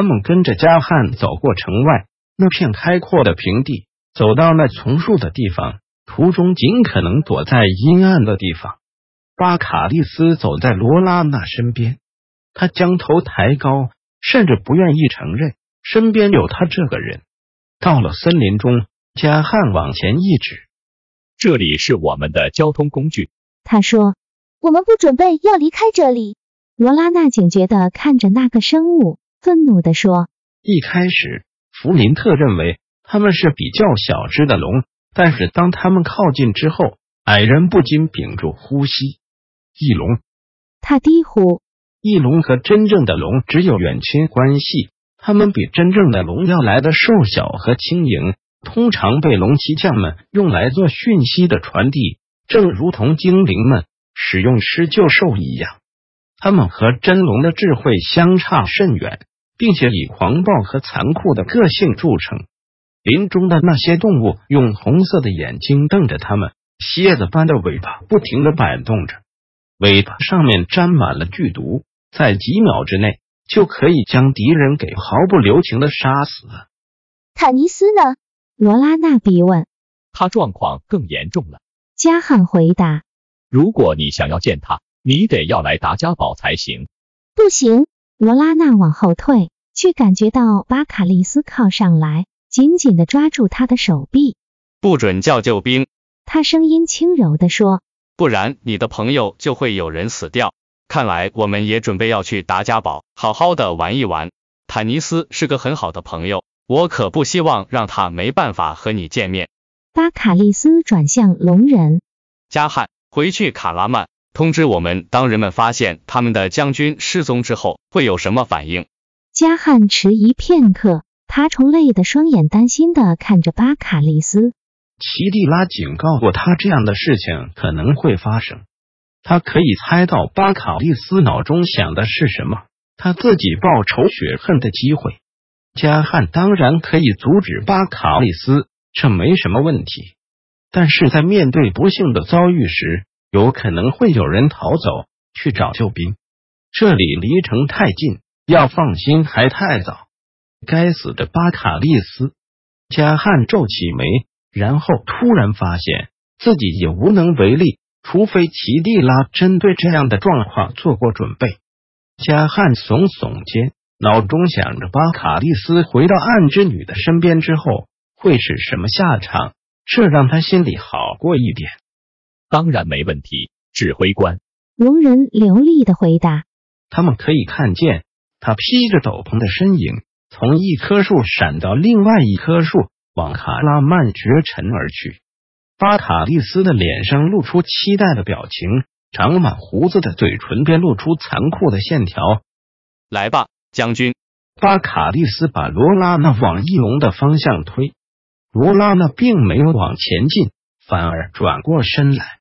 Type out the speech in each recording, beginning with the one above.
他们跟着加汉走过城外那片开阔的平地，走到那丛树的地方，途中尽可能躲在阴暗的地方。巴卡利斯走在罗拉娜身边，他将头抬高，甚至不愿意承认身边有他这个人。到了森林中，加汉往前一指：“这里是我们的交通工具。”他说：“我们不准备要离开这里。”罗拉娜警觉的看着那个生物。愤怒地说：“一开始，弗林特认为他们是比较小只的龙，但是当他们靠近之后，矮人不禁屏住呼吸。翼龙，他低呼。翼龙和真正的龙只有远亲关系，它们比真正的龙要来的瘦小和轻盈，通常被龙骑将们用来做讯息的传递，正如同精灵们使用施救兽一样。他们和真龙的智慧相差甚远。”并且以狂暴和残酷的个性著称。林中的那些动物用红色的眼睛瞪着他们，蝎子般的尾巴不停的摆动着，尾巴上面沾满了剧毒，在几秒之内就可以将敌人给毫不留情的杀死。坦尼斯呢？罗拉娜逼问。他状况更严重了。加汉回答。如果你想要见他，你得要来达加堡才行。不行。罗拉娜往后退，却感觉到巴卡利斯靠上来，紧紧的抓住他的手臂。不准叫救兵，他声音轻柔的说，不然你的朋友就会有人死掉。看来我们也准备要去达加堡，好好的玩一玩。坦尼斯是个很好的朋友，我可不希望让他没办法和你见面。巴卡利斯转向龙人，加汉，回去卡拉曼。通知我们，当人们发现他们的将军失踪之后，会有什么反应？加汉迟疑片刻，爬虫类的双眼担心的看着巴卡利斯。奇蒂拉警告过他，这样的事情可能会发生。他可以猜到巴卡利斯脑中想的是什么，他自己报仇雪恨的机会。加汉当然可以阻止巴卡利斯，这没什么问题。但是在面对不幸的遭遇时，有可能会有人逃走去找救兵，这里离城太近，要放心还太早。该死的巴卡利斯！加汉皱起眉，然后突然发现自己也无能为力，除非奇蒂拉针对这样的状况做过准备。加汉耸耸肩，脑中想着巴卡利斯回到暗之女的身边之后会是什么下场，这让他心里好过一点。当然没问题，指挥官。龙人流利的回答。他们可以看见他披着斗篷的身影，从一棵树闪到另外一棵树，往卡拉曼绝尘而去。巴卡利斯的脸上露出期待的表情，长满胡子的嘴唇边露出残酷的线条。来吧，将军。巴卡利斯把罗拉娜往翼龙的方向推，罗拉娜并没有往前进，反而转过身来。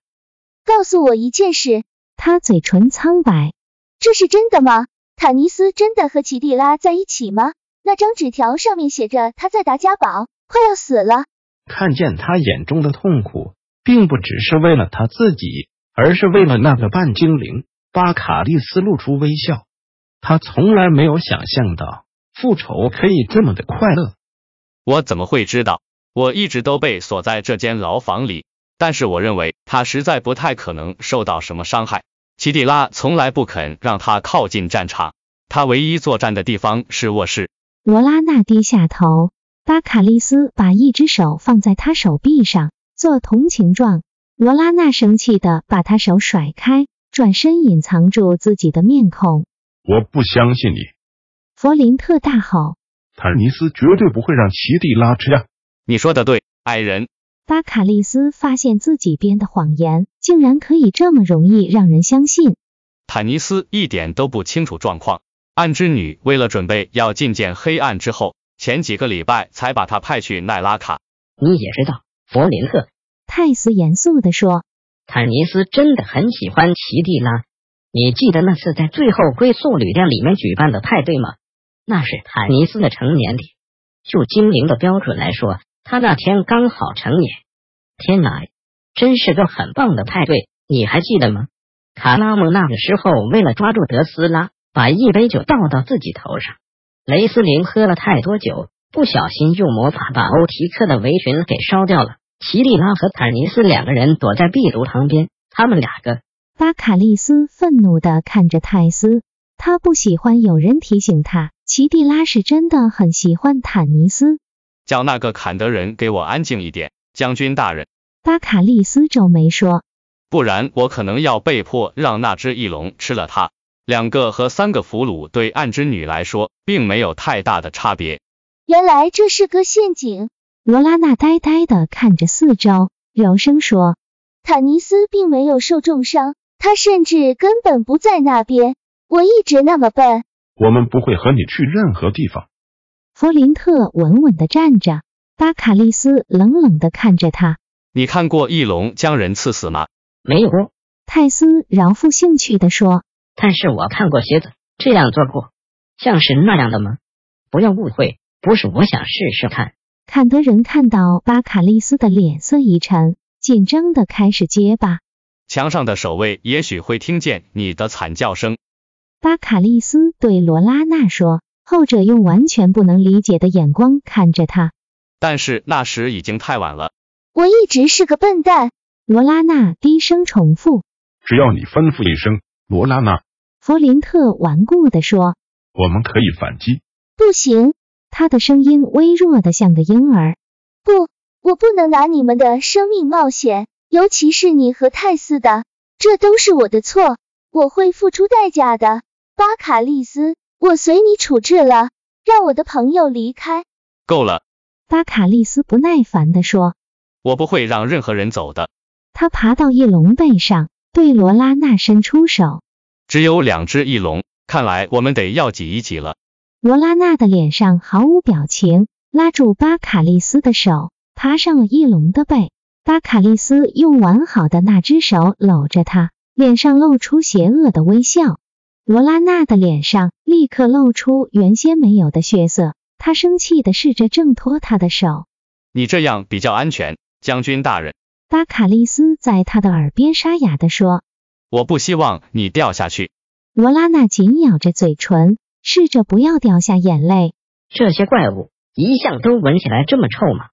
告诉我一件事，他嘴唇苍白，这是真的吗？坦尼斯真的和奇蒂拉在一起吗？那张纸条上面写着他在达加堡，快要死了。看见他眼中的痛苦，并不只是为了他自己，而是为了那个半精灵。巴卡利斯露出微笑，他从来没有想象到复仇可以这么的快乐。我怎么会知道？我一直都被锁在这间牢房里。但是我认为他实在不太可能受到什么伤害。奇蒂拉从来不肯让他靠近战场，他唯一作战的地方是卧室。罗拉娜低下头，巴卡利斯把一只手放在他手臂上做同情状。罗拉娜生气的把他手甩开，转身隐藏住自己的面孔。我不相信你！弗林特大吼：“坦尼斯绝对不会让奇蒂拉这样。”你说的对，矮人。巴卡利斯发现自己编的谎言竟然可以这么容易让人相信。坦尼斯一点都不清楚状况，暗之女为了准备要觐见黑暗之后，前几个礼拜才把他派去奈拉卡。你也知道，弗林特，泰斯严肃地说。坦尼斯真的很喜欢奇蒂拉。你记得那次在最后归宿旅店里面举办的派对吗？那是坦尼斯的成年礼。就精灵的标准来说，他那天刚好成年。天哪，真是个很棒的派对！你还记得吗？卡拉姆那个时候为了抓住德斯拉，把一杯酒倒到自己头上。雷斯林喝了太多酒，不小心用魔法把欧提克的围裙给烧掉了。奇蒂拉和坦尼斯两个人躲在壁炉旁边，他们两个。巴卡利斯愤怒的看着泰斯，他不喜欢有人提醒他，奇蒂拉是真的很喜欢坦尼斯。叫那个坎德人给我安静一点，将军大人。巴卡利斯皱眉说，不然我可能要被迫让那只翼龙吃了它。两个和三个俘虏对暗之女来说，并没有太大的差别。原来这是个陷阱。罗拉娜呆呆的看着四周，柔声说：“坦尼斯并没有受重伤，他甚至根本不在那边。我一直那么笨。”我们不会和你去任何地方。弗林特稳稳的站着，巴卡利斯冷冷的看着他：“你看过翼龙将人刺死吗？”“没有。”泰斯饶富兴趣的说。“但是我看过蝎子这样做过，像是那样的吗？不要误会，不是我想试试看。”坎德人看到巴卡利斯的脸色一沉，紧张的开始结巴。墙上的守卫也许会听见你的惨叫声。巴卡利斯对罗拉娜说，后者用完全不能理解的眼光看着他。但是那时已经太晚了。我一直是个笨蛋。罗拉娜低声重复。只要你吩咐一声，罗拉娜。弗林特顽固地说。我们可以反击。不行。他的声音微弱的像个婴儿。不，我不能拿你们的生命冒险，尤其是你和泰斯的，这都是我的错，我会付出代价的。巴卡利斯，我随你处置了，让我的朋友离开。够了，巴卡利斯不耐烦地说。我不会让任何人走的。他爬到翼龙背上，对罗拉娜伸出手。只有两只翼龙，看来我们得要挤一挤了。罗拉娜的脸上毫无表情，拉住巴卡利斯的手，爬上了翼龙的背。巴卡利斯用完好的那只手搂着她，脸上露出邪恶的微笑。罗拉娜的脸上立刻露出原先没有的血色，他生气的试着挣脱他的手。你这样比较安全，将军大人。巴卡利斯在他的耳边沙哑的说：“我不希望你掉下去。”罗拉娜紧咬着嘴唇。试着不要掉下眼泪。这些怪物一向都闻起来这么臭吗？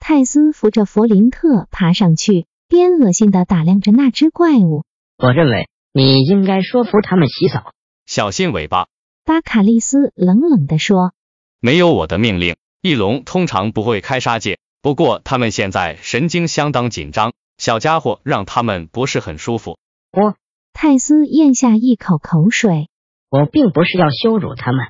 泰斯扶着弗林特爬上去，边恶心的打量着那只怪物。我认为你应该说服他们洗澡。小心尾巴。巴卡利斯冷冷地说。没有我的命令，翼龙通常不会开杀戒。不过他们现在神经相当紧张，小家伙让他们不是很舒服。我。泰斯咽下一口口水。我并不是要羞辱他们，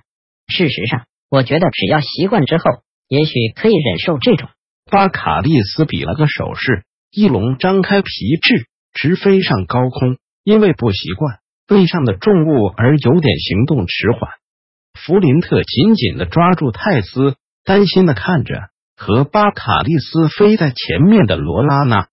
事实上，我觉得只要习惯之后，也许可以忍受这种。巴卡利斯比了个手势，翼龙张开皮翅，直飞上高空。因为不习惯背上的重物而有点行动迟缓。弗林特紧紧的抓住泰斯，担心的看着和巴卡利斯飞在前面的罗拉娜。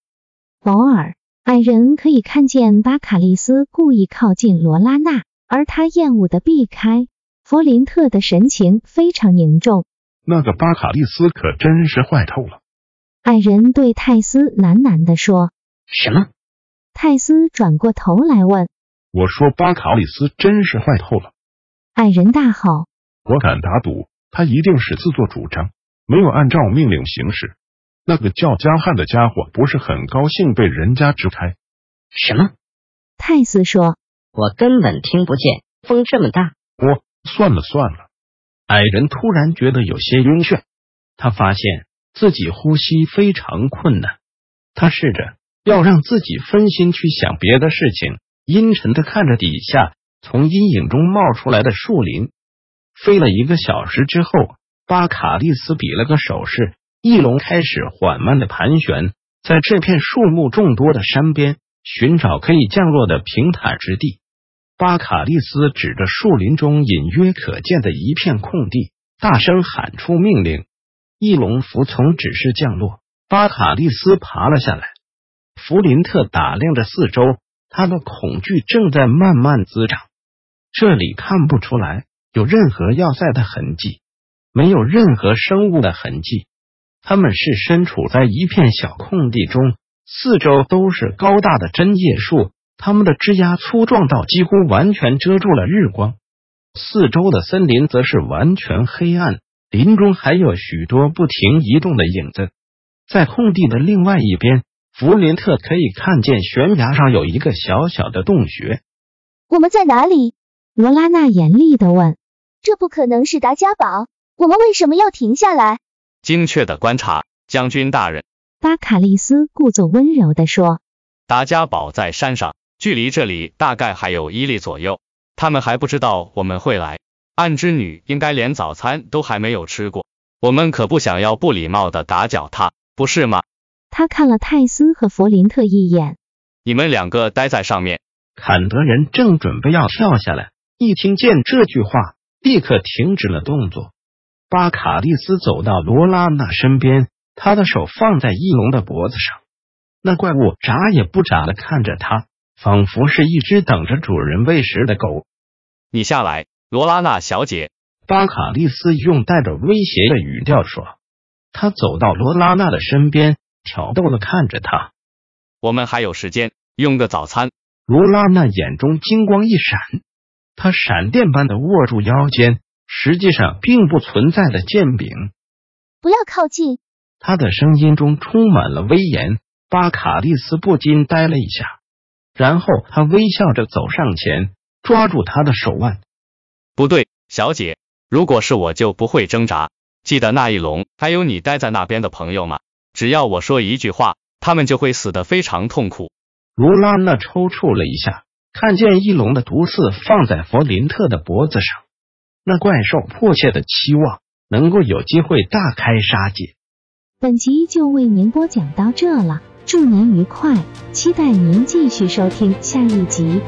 偶尔，矮人可以看见巴卡利斯故意靠近罗拉娜。而他厌恶的避开，弗林特的神情非常凝重。那个巴卡利斯可真是坏透了。矮人对泰斯喃喃的说：“什么？”泰斯转过头来问：“我说巴卡里斯真是坏透了。”矮人大吼：“我敢打赌，他一定是自作主张，没有按照命令行事。那个叫加汉的家伙不是很高兴被人家支开？”什么？泰斯说。我根本听不见，风这么大。我算了算了。矮人突然觉得有些晕眩，他发现自己呼吸非常困难。他试着要让自己分心去想别的事情，阴沉的看着底下从阴影中冒出来的树林。飞了一个小时之后，巴卡利斯比了个手势，翼龙开始缓慢的盘旋在这片树木众多的山边，寻找可以降落的平坦之地。巴卡利斯指着树林中隐约可见的一片空地，大声喊出命令。翼龙服从指示降落，巴卡利斯爬了下来。弗林特打量着四周，他的恐惧正在慢慢滋长。这里看不出来有任何要塞的痕迹，没有任何生物的痕迹。他们是身处在一片小空地中，四周都是高大的针叶树。它们的枝丫粗壮到几乎完全遮住了日光，四周的森林则是完全黑暗，林中还有许多不停移动的影子。在空地的另外一边，弗林特可以看见悬崖上有一个小小的洞穴。我们在哪里？罗拉娜严厉的问。这不可能是达加堡，我们为什么要停下来？精确的观察，将军大人。巴卡利斯故作温柔的说。达加堡在山上。距离这里大概还有一里左右，他们还不知道我们会来。暗之女应该连早餐都还没有吃过，我们可不想要不礼貌的打搅她，不是吗？他看了泰斯和弗林特一眼，你们两个待在上面。坎德人正准备要跳下来，一听见这句话，立刻停止了动作。巴卡利斯走到罗拉娜身边，他的手放在翼龙的脖子上，那怪物眨也不眨的看着他。仿佛是一只等着主人喂食的狗。你下来，罗拉娜小姐。巴卡利斯用带着威胁的语调说。他走到罗拉娜的身边，挑逗的看着他。我们还有时间，用个早餐。罗拉娜眼中金光一闪，她闪电般的握住腰间实际上并不存在的剑柄。不要靠近。他的声音中充满了威严。巴卡利斯不禁呆了一下。然后他微笑着走上前，抓住他的手腕。不对，小姐，如果是我就不会挣扎。记得那一龙还有你待在那边的朋友吗？只要我说一句话，他们就会死得非常痛苦。卢拉那抽搐了一下，看见翼龙的毒刺放在弗林特的脖子上，那怪兽迫切的期望能够有机会大开杀戒。本集就为您播讲到这了。祝您愉快，期待您继续收听下一集。